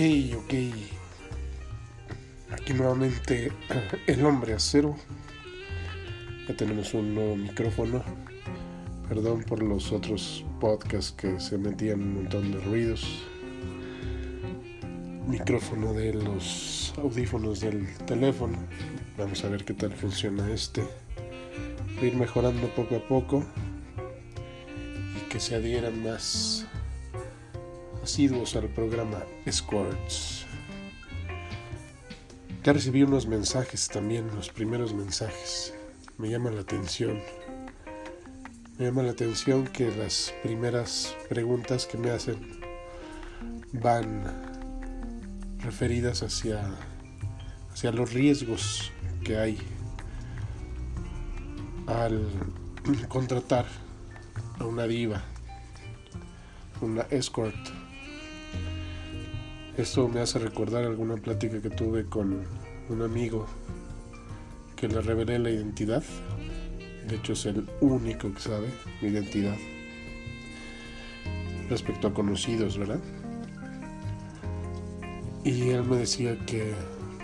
Ok. Aquí nuevamente el hombre acero. Ya tenemos un nuevo micrófono. Perdón por los otros podcasts que se metían un montón de ruidos. Micrófono de los audífonos del teléfono. Vamos a ver qué tal funciona este. Voy a ir mejorando poco a poco y que se adhieran más asiduos al programa Escorts. Ya recibí unos mensajes también, los primeros mensajes. Me llama la atención. Me llama la atención que las primeras preguntas que me hacen van referidas hacia, hacia los riesgos que hay al contratar a una diva, una escort esto me hace recordar alguna plática que tuve con un amigo que le revelé la identidad. De hecho es el único que sabe mi identidad. Respecto a conocidos, ¿verdad? Y él me decía que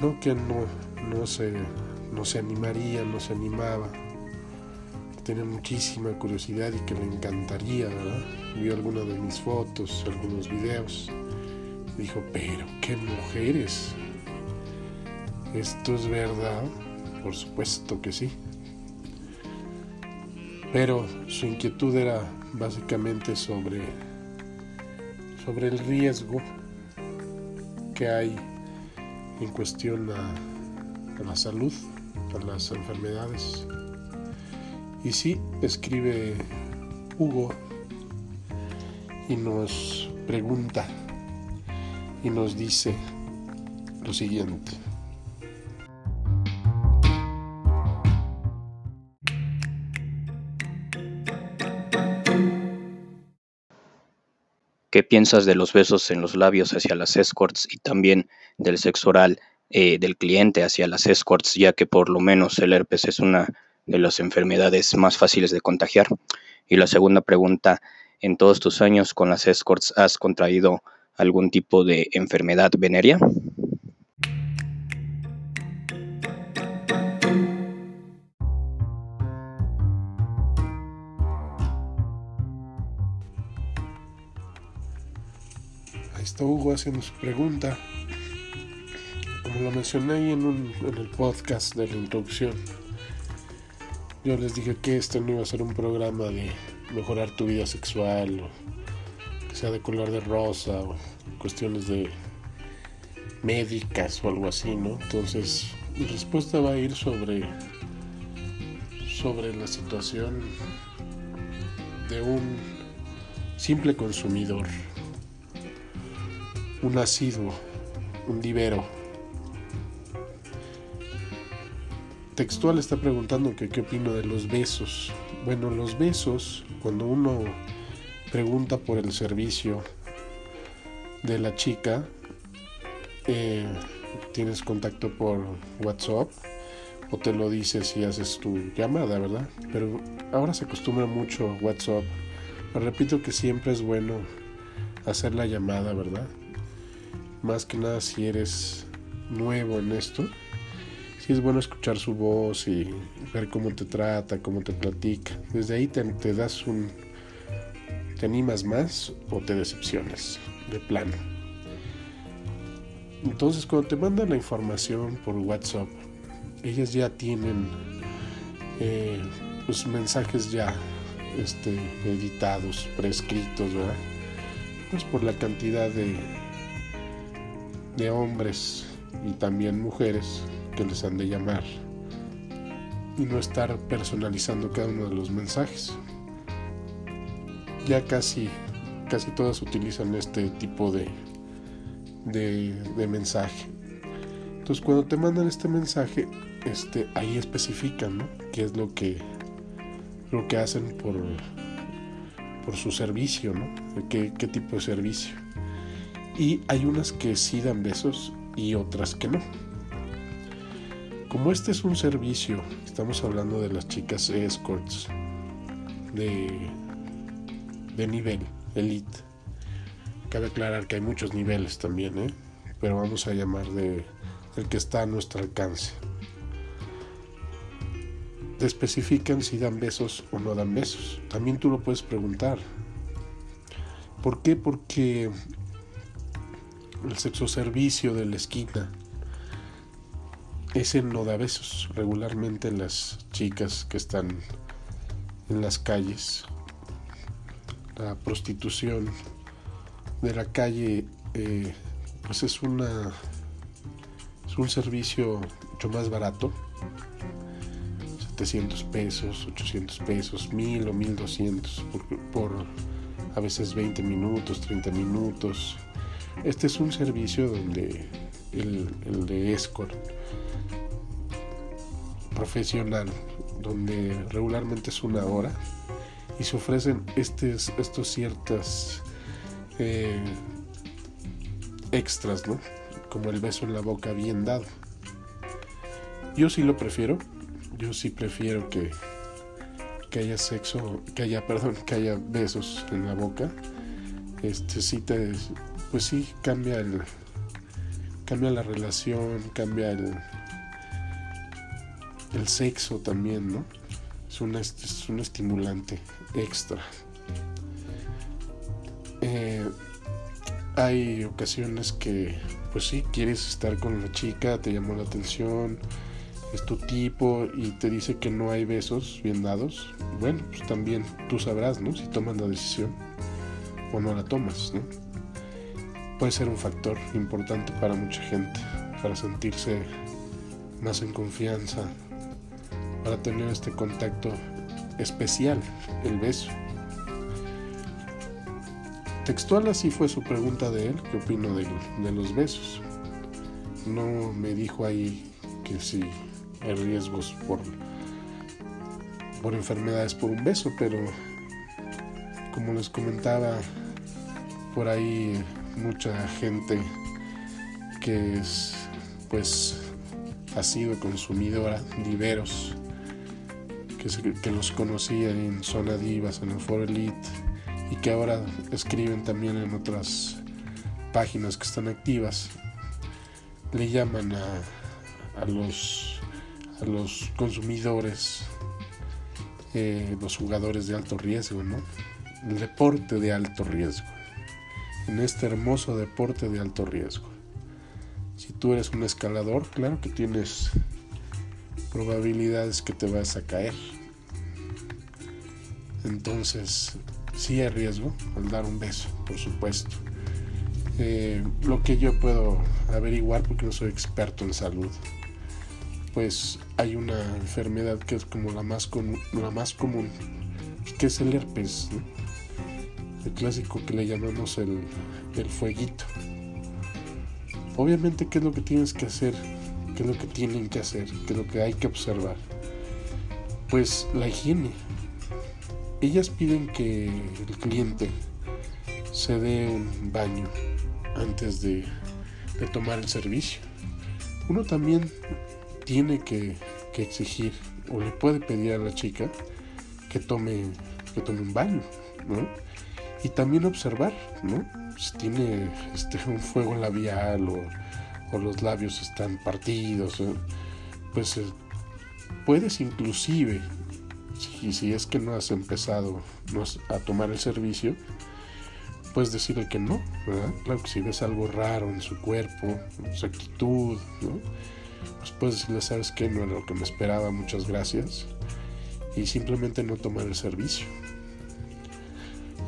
no, que no, no, se, no se animaría, no se animaba. Tenía muchísima curiosidad y que le encantaría, ¿verdad? Vio algunas de mis fotos, algunos videos Dijo, pero qué mujeres. ¿Esto es verdad? Por supuesto que sí. Pero su inquietud era básicamente sobre, sobre el riesgo que hay en cuestión a, a la salud, a las enfermedades. Y sí, escribe Hugo y nos pregunta, y nos dice lo siguiente. ¿Qué piensas de los besos en los labios hacia las escorts y también del sexo oral eh, del cliente hacia las escorts, ya que por lo menos el herpes es una de las enfermedades más fáciles de contagiar? Y la segunda pregunta, ¿en todos tus años con las escorts has contraído algún tipo de enfermedad venérea? Ahí está Hugo haciendo su pregunta. Como lo mencioné ahí en, un, en el podcast de la introducción, yo les dije que este no iba a ser un programa de mejorar tu vida sexual o sea de color de rosa o cuestiones de médicas o algo así, ¿no? Entonces, mi respuesta va a ir sobre sobre la situación de un simple consumidor, un asiduo, un divero. Textual está preguntando que qué opino de los besos. Bueno, los besos, cuando uno pregunta por el servicio de la chica, eh, tienes contacto por WhatsApp o te lo dice si haces tu llamada, ¿verdad? Pero ahora se acostumbra mucho WhatsApp. repito que siempre es bueno hacer la llamada, ¿verdad? Más que nada si eres nuevo en esto. Si es bueno escuchar su voz y ver cómo te trata, cómo te platica. Desde ahí te das un, ¿Te animas más o te decepcionas de plano? Entonces cuando te mandan la información por WhatsApp, ellas ya tienen eh, pues mensajes ya este, editados, prescritos, ¿verdad? Pues por la cantidad de, de hombres y también mujeres que les han de llamar y no estar personalizando cada uno de los mensajes ya casi, casi todas utilizan este tipo de, de, mensaje. Entonces cuando te mandan este mensaje, este, ahí especifican ¿no? qué es lo que, lo que hacen por, por su servicio, ¿no? ¿Qué, qué tipo de servicio. Y hay unas que sí dan besos y otras que no. Como este es un servicio, estamos hablando de las chicas escorts, de de nivel, elite. Cabe aclarar que hay muchos niveles también, ¿eh? pero vamos a llamar de el que está a nuestro alcance. Te especifican si dan besos o no dan besos. También tú lo puedes preguntar. ¿Por qué? Porque el sexo servicio de la esquina ese no da besos. Regularmente las chicas que están en las calles, la prostitución de la calle, eh, pues es una es un servicio mucho más barato. 700 pesos, 800 pesos, 1000 o 1200 por, por a veces 20 minutos, 30 minutos. Este es un servicio donde el, el de escort profesional, donde regularmente es una hora y se ofrecen estos, estos ciertas eh, extras, ¿no? Como el beso en la boca bien dado. Yo sí lo prefiero, yo sí prefiero que, que haya sexo, que haya, perdón, que haya besos en la boca. Este sí te, pues sí cambia el, cambia la relación, cambia el, el sexo también, ¿no? Es, es un estimulante extra. Eh, hay ocasiones que, pues sí, quieres estar con la chica, te llamó la atención, es tu tipo y te dice que no hay besos bien dados. Bueno, pues también tú sabrás, ¿no? Si tomas la decisión o no la tomas, ¿no? Puede ser un factor importante para mucha gente, para sentirse más en confianza, para tener este contacto especial, el beso. Textual así fue su pregunta de él, ¿qué opino de, los besos? No me dijo ahí que si hay riesgos por, por enfermedades por un beso, pero como les comentaba, por ahí mucha gente que es pues ha sido consumidora de que, los conocía en Zona Divas, en el Foro Elite, y que ahora escriben también en otras páginas que están activas, le llaman a, los, a los consumidores, eh, los jugadores de alto riesgo, ¿no? El deporte de alto riesgo. En este hermoso deporte de alto riesgo. Si tú eres un escalador, claro que tienes probabilidades que te vas a caer. Entonces, sí hay riesgo al dar un beso, por supuesto. Eh, lo que yo puedo averiguar, porque no soy experto en salud, pues hay una enfermedad que es como la más, la más común, que es el herpes, el clásico que le llamamos el, el fueguito. Obviamente, ¿qué es lo que tienes que hacer? ¿Qué es lo que tienen que hacer? ¿Qué es lo que hay que observar? Pues la higiene, ellas piden que el cliente se dé un baño antes de, tomar el servicio. Uno también tiene que, exigir o le puede pedir a la chica que tome, que tome un baño, ¿no? Y también observar, ¿no? Si tiene este, un fuego labial o, o los labios están partidos, pues eh, puedes inclusive y si es que no has empezado a tomar el servicio, puedes decirle que no. Claro que si ves algo raro en su cuerpo, en su actitud, ¿no? Pues puedes decirle, sabes que no era lo que me esperaba, muchas gracias, y simplemente no tomar el servicio.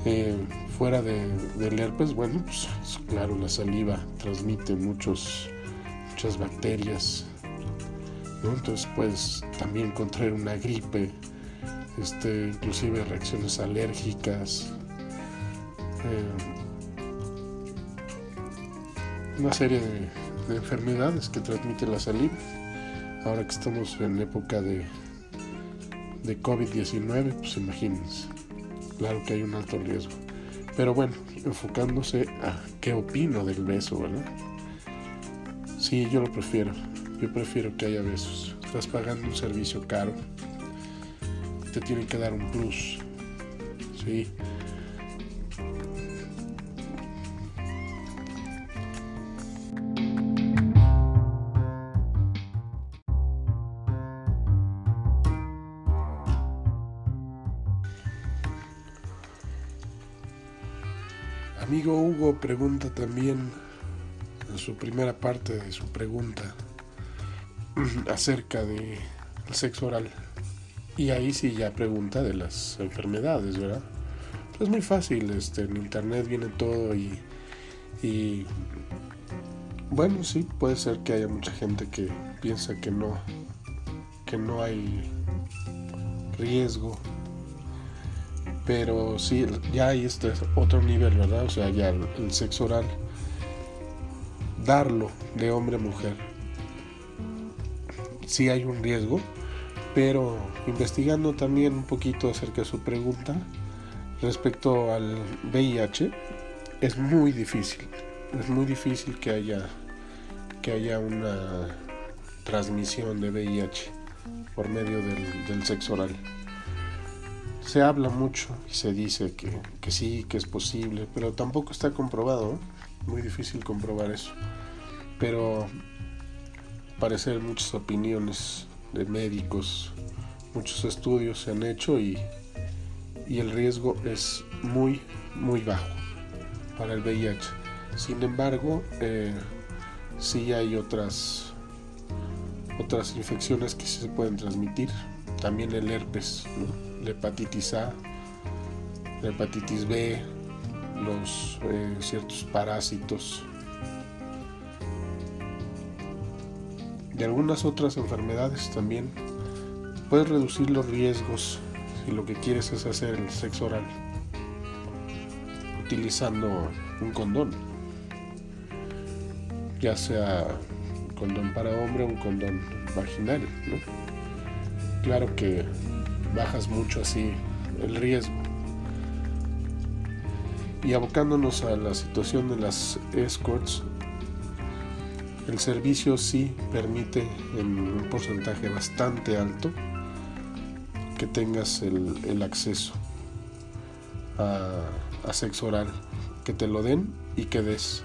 Eh, fuera de, del herpes, bueno, pues claro, la saliva transmite muchos, muchas bacterias, ¿no? entonces puedes también contraer una gripe este, inclusive reacciones alérgicas, eh, una serie de, enfermedades que transmite la saliva. Ahora que estamos en época de, de COVID-19, pues imagínense, claro que hay un alto riesgo. Pero bueno, enfocándose a qué opino del beso, ¿verdad? Sí, yo lo prefiero. Yo prefiero que haya besos. Estás pagando un servicio caro te tienen que dar un plus. ¿sí? Amigo Hugo pregunta también en su primera parte de su pregunta acerca de sexo oral. Y ahí sí ya pregunta de las enfermedades, ¿verdad? Es muy fácil, este, en internet viene todo y, y bueno, sí, puede ser que haya mucha gente que piensa que no, que no hay riesgo. Pero sí, ya hay este otro nivel, ¿verdad? O sea, ya el sexo oral, darlo de hombre a mujer, sí hay un riesgo, pero investigando también un poquito acerca de su pregunta respecto al VIH, es muy difícil, es muy difícil que haya, que haya una transmisión de VIH por medio del, sexo oral. Se habla mucho y se dice que, que, sí, que es posible, pero tampoco está comprobado, muy difícil comprobar eso. Pero parecer muchas opiniones de médicos, muchos estudios se han hecho y, y el riesgo es muy, muy bajo para el VIH. Sin embargo, eh, sí hay otras, otras infecciones que se pueden transmitir. También el herpes, la hepatitis A, la hepatitis B, los eh, ciertos parásitos y algunas otras enfermedades también. Puedes reducir los riesgos si lo que quieres es hacer el sexo oral utilizando un condón, ya sea condón para hombre o un condón vaginal. Claro que bajas mucho así el riesgo. Y abocándonos a la situación de las escorts, el servicio sí permite en un porcentaje bastante alto que tengas el, acceso a, sexo oral, que te lo den y que des.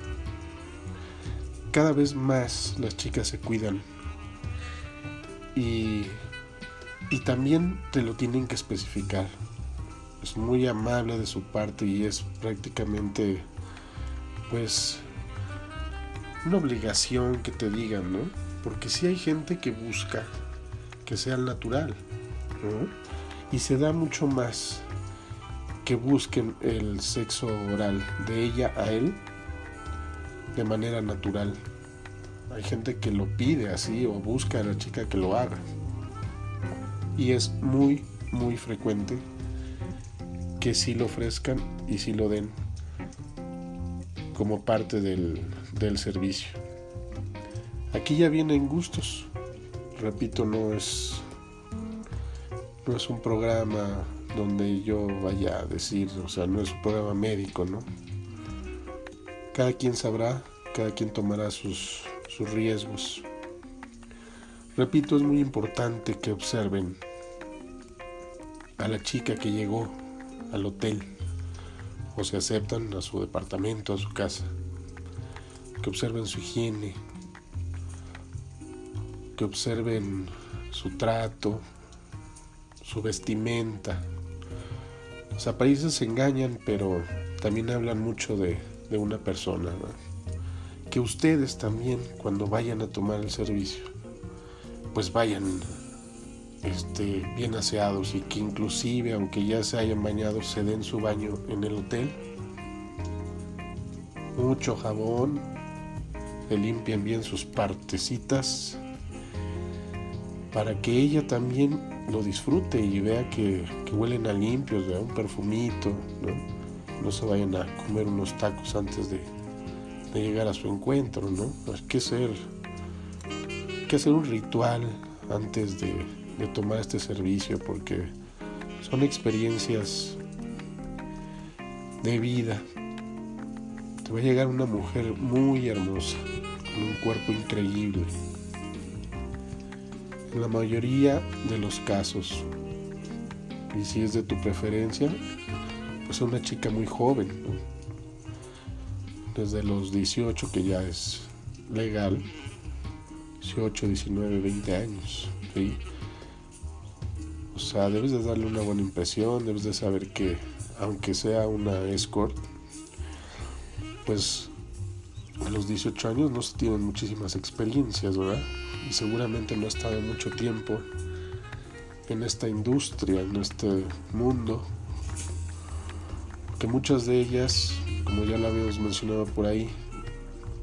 Cada vez más las chicas se cuidan y, y también te lo tienen que especificar. Es muy amable de su parte y es prácticamente pues una obligación que te digan, ¿no? Porque si hay gente que busca que sea natural. Y se da mucho más que busquen el sexo oral de ella a él de manera natural. Hay gente que lo pide así o busca a la chica que lo haga. Y es muy, muy frecuente que sí lo ofrezcan y sí lo den como parte del, del servicio. Aquí ya vienen gustos. Repito, no es no es un programa donde yo vaya a decir, o sea, no es un programa médico, ¿no? Cada quien sabrá, cada quien tomará sus, sus riesgos. Repito, es muy importante que observen a la chica que llegó al hotel o se aceptan a su departamento, a su casa que observen su higiene, que observen su trato, su vestimenta. Los apariencias engañan, pero también hablan mucho de, una persona. Que ustedes también, cuando vayan a tomar el servicio, pues vayan este, bien aseados y que inclusive, aunque ya se hayan bañado, se den su baño en el hotel. Mucho jabón, que limpien bien sus partecitas para que ella también lo disfrute y vea que, huelen a limpios, vea un perfumito, ¿no? se vayan a comer unos tacos antes de, llegar a su encuentro, ¿no? Hay que ser, que hacer un ritual antes de tomar este servicio porque son experiencias de vida te va a llegar una mujer muy hermosa, con un cuerpo increíble. En la mayoría de los casos, y si es de tu preferencia, pues una chica muy joven, desde los 18 que ya es legal, 18, 19, 20 años. O sea, debes de darle una buena impresión, debes de saber que aunque sea una escort, pues a los 18 años no se tienen muchísimas experiencias, ¿verdad? Y seguramente no ha estado mucho tiempo en esta industria, en este mundo, que muchas de ellas, como ya lo habíamos mencionado por ahí,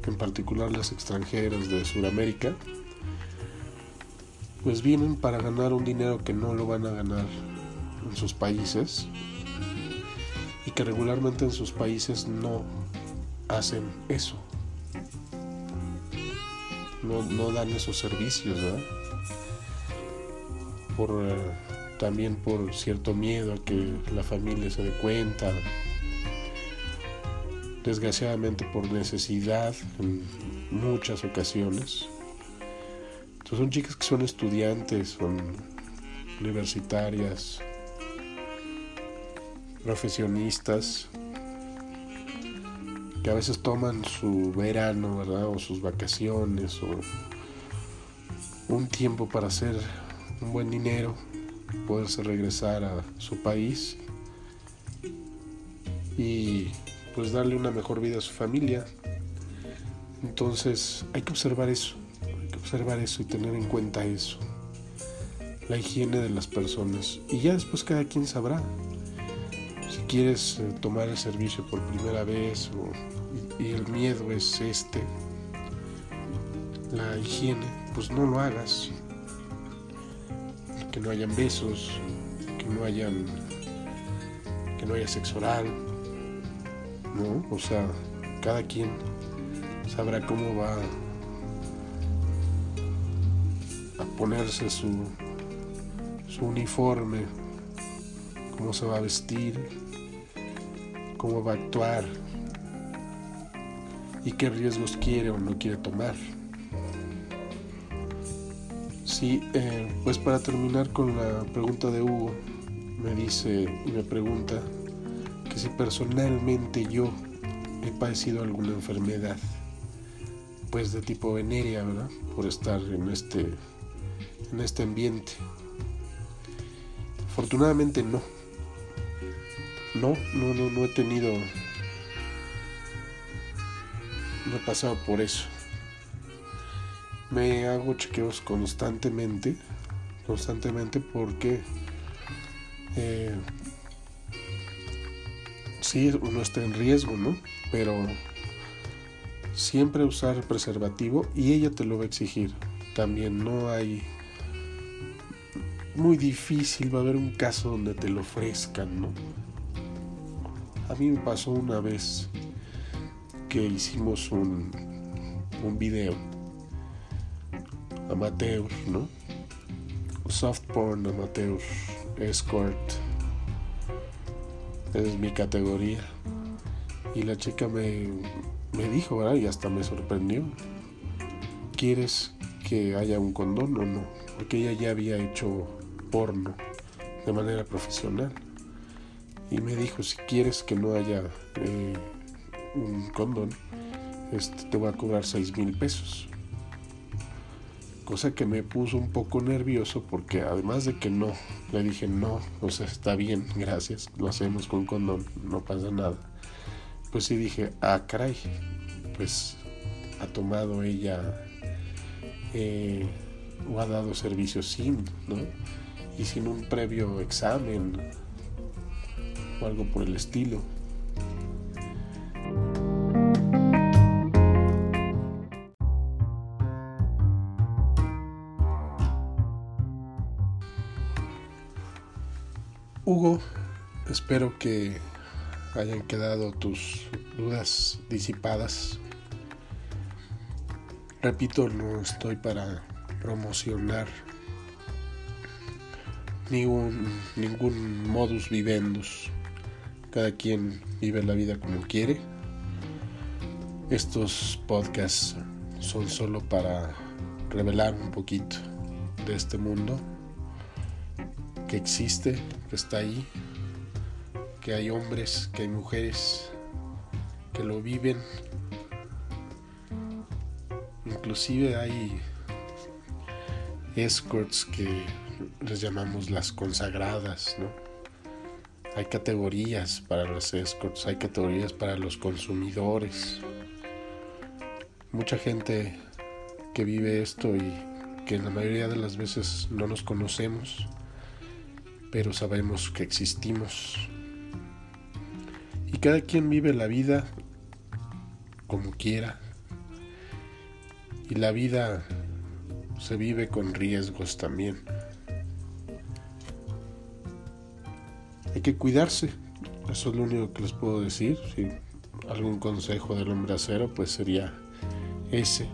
en particular las extranjeras de Sudamérica, pues vienen para ganar un dinero que no lo van a ganar en sus países y que regularmente en sus países no hacen eso. No, dan esos servicios, ¿verdad? Por, eh, también por cierto miedo a que la familia se dé cuenta. Desgraciadamente por necesidad en muchas ocasiones. Entonces son chicas que son estudiantes, son universitarias, profesionistas, que a veces toman su verano, ¿verdad? O sus vacaciones, o un tiempo para hacer un buen dinero, poderse regresar a su país y pues darle una mejor vida a su familia. Entonces hay que observar eso, hay que observar eso y tener en cuenta eso, la higiene de las personas. Y ya después cada quien sabrá si quieres eh, tomar el servicio por primera vez y, el miedo es este, la higiene, pues no lo hagas. Que no hayan besos, que no hayan que no haya sexo oral, ¿no? O sea, cada quien sabrá cómo va a ponerse su uniforme, cómo se va a vestir, cómo va a actuar y qué riesgos quiere o no quiere tomar. Sí, eh, pues para terminar con la pregunta de Hugo, me dice y me pregunta que si personalmente yo he padecido alguna enfermedad, pues de tipo venérea, ¿verdad? Por estar en este, en este ambiente. Afortunadamente no. No, no, no, no he tenido. No he pasado por eso. Me hago chequeos constantemente. Constantemente porque. Eh, sí, uno está en riesgo, ¿no? Pero siempre usar preservativo y ella te lo va a exigir. También no hay muy difícil, va a haber un caso donde te lo ofrezcan, ¿no? A mí me pasó una vez que hicimos un, un video amateur, ¿no? Soft porn amateur, escort. Es mi categoría. Y la chica me, me dijo, ¿verdad? Y hasta me sorprendió. ¿Quieres que haya un condón o no? Porque ella ya había hecho porno de manera profesional. Y me dijo, si quieres que no haya eh, un condón, este, te voy a cobrar 6 mil pesos. Cosa que me puso un poco nervioso porque además de que no, le dije no, o sea, está bien, gracias, lo hacemos con condón, no pasa nada. Pues sí dije, ah, caray, pues ha tomado ella eh, o ha dado servicio sin, ¿no? Y sin un previo examen algo por el estilo. Hugo, espero que hayan quedado tus dudas disipadas. Repito, no estoy para promocionar ningún, ningún modus vivendus. Cada quien vive la vida como quiere. Estos podcasts son solo para revelar un poquito de este mundo que existe, que está ahí, que hay hombres, que hay mujeres que lo viven. Inclusive hay escorts que les llamamos las consagradas, ¿no? Hay categorías para las escorts, hay categorías para los consumidores. Mucha gente que vive esto y que la mayoría de las veces no nos conocemos, pero sabemos que existimos. Y cada quien vive la vida como quiera. Y la vida se vive con riesgos también. Hay que cuidarse. Eso es lo único que les puedo decir. Si algún consejo del hombre acero, pues sería ese.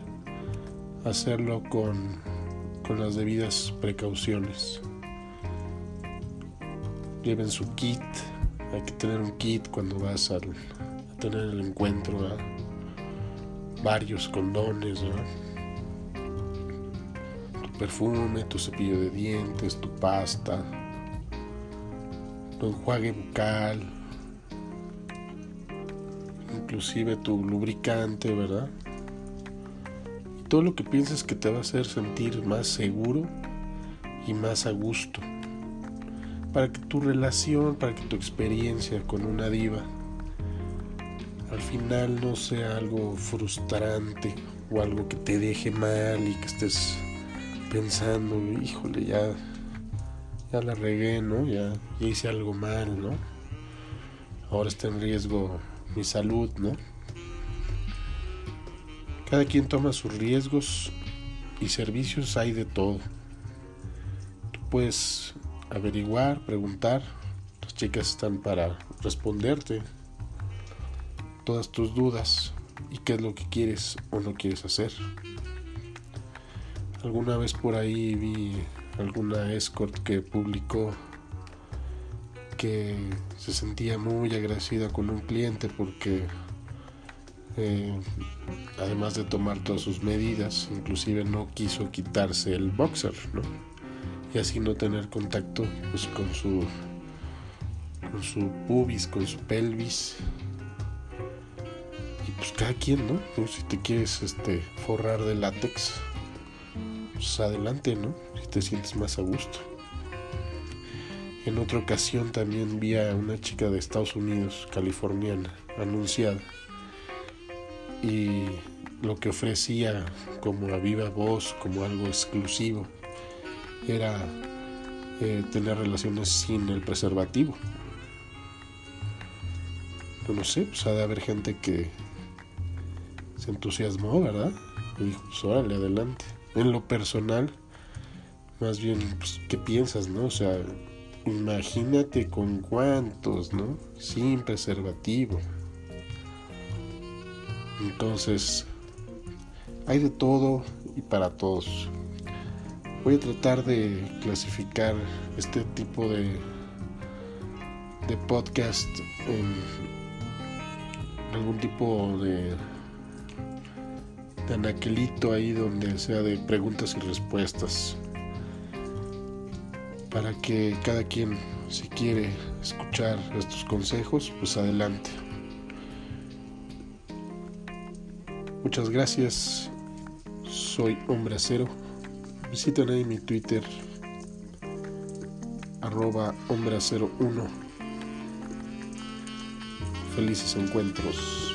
Hacerlo con, con las debidas precauciones. Lleven su kit. Hay que tener un kit cuando vas a tener el encuentro. Varios condones. Tu perfume, tu cepillo de dientes, tu pasta tu enjuague bucal, inclusive tu lubricante, ¿verdad? Todo lo que pienses que te va a hacer sentir más seguro y más a gusto. Para que tu relación, para que tu experiencia con una diva al final no sea algo frustrante o algo que te deje mal y que estés pensando, híjole, ya ya la regué, ¿no? Ya, hice algo mal, ¿no? Ahora está en riesgo mi salud, ¿no? Cada quien toma sus riesgos y servicios hay de todo. Tú puedes averiguar, preguntar. Las chicas están para responderte todas tus dudas y qué es lo que quieres o no quieres hacer. Alguna vez por ahí vi alguna escort que publicó que se sentía muy agradecida con un cliente porque eh, además de tomar todas sus medidas, inclusive no quiso quitarse el boxer, ¿no? Y así no tener contacto pues, con su con su pubis, con su pelvis. Y pues cada quien, ¿no? Si te quieres este forrar de látex, pues adelante, ¿no? Te sientes más a gusto. En otra ocasión también vi a una chica de Estados Unidos, californiana, anunciada. Y lo que ofrecía como a viva voz, como algo exclusivo, era eh, tener relaciones sin el preservativo. No, sé, pues ha de haber gente que se entusiasmó, ¿verdad? Y dijo, pues órale, adelante en lo personal, más bien, pues, ¿qué piensas, no? O sea, imagínate con cuántos, ¿no? Sin preservativo. Entonces, hay de todo y para todos. Voy a tratar de clasificar este tipo de, de podcast en algún tipo de de anaquelito ahí donde sea de preguntas y respuestas para que cada quien si quiere escuchar estos consejos pues adelante. Muchas gracias. Soy hombre acero. Visiten ahí mi twitter arroba hombre acero 1 felices encuentros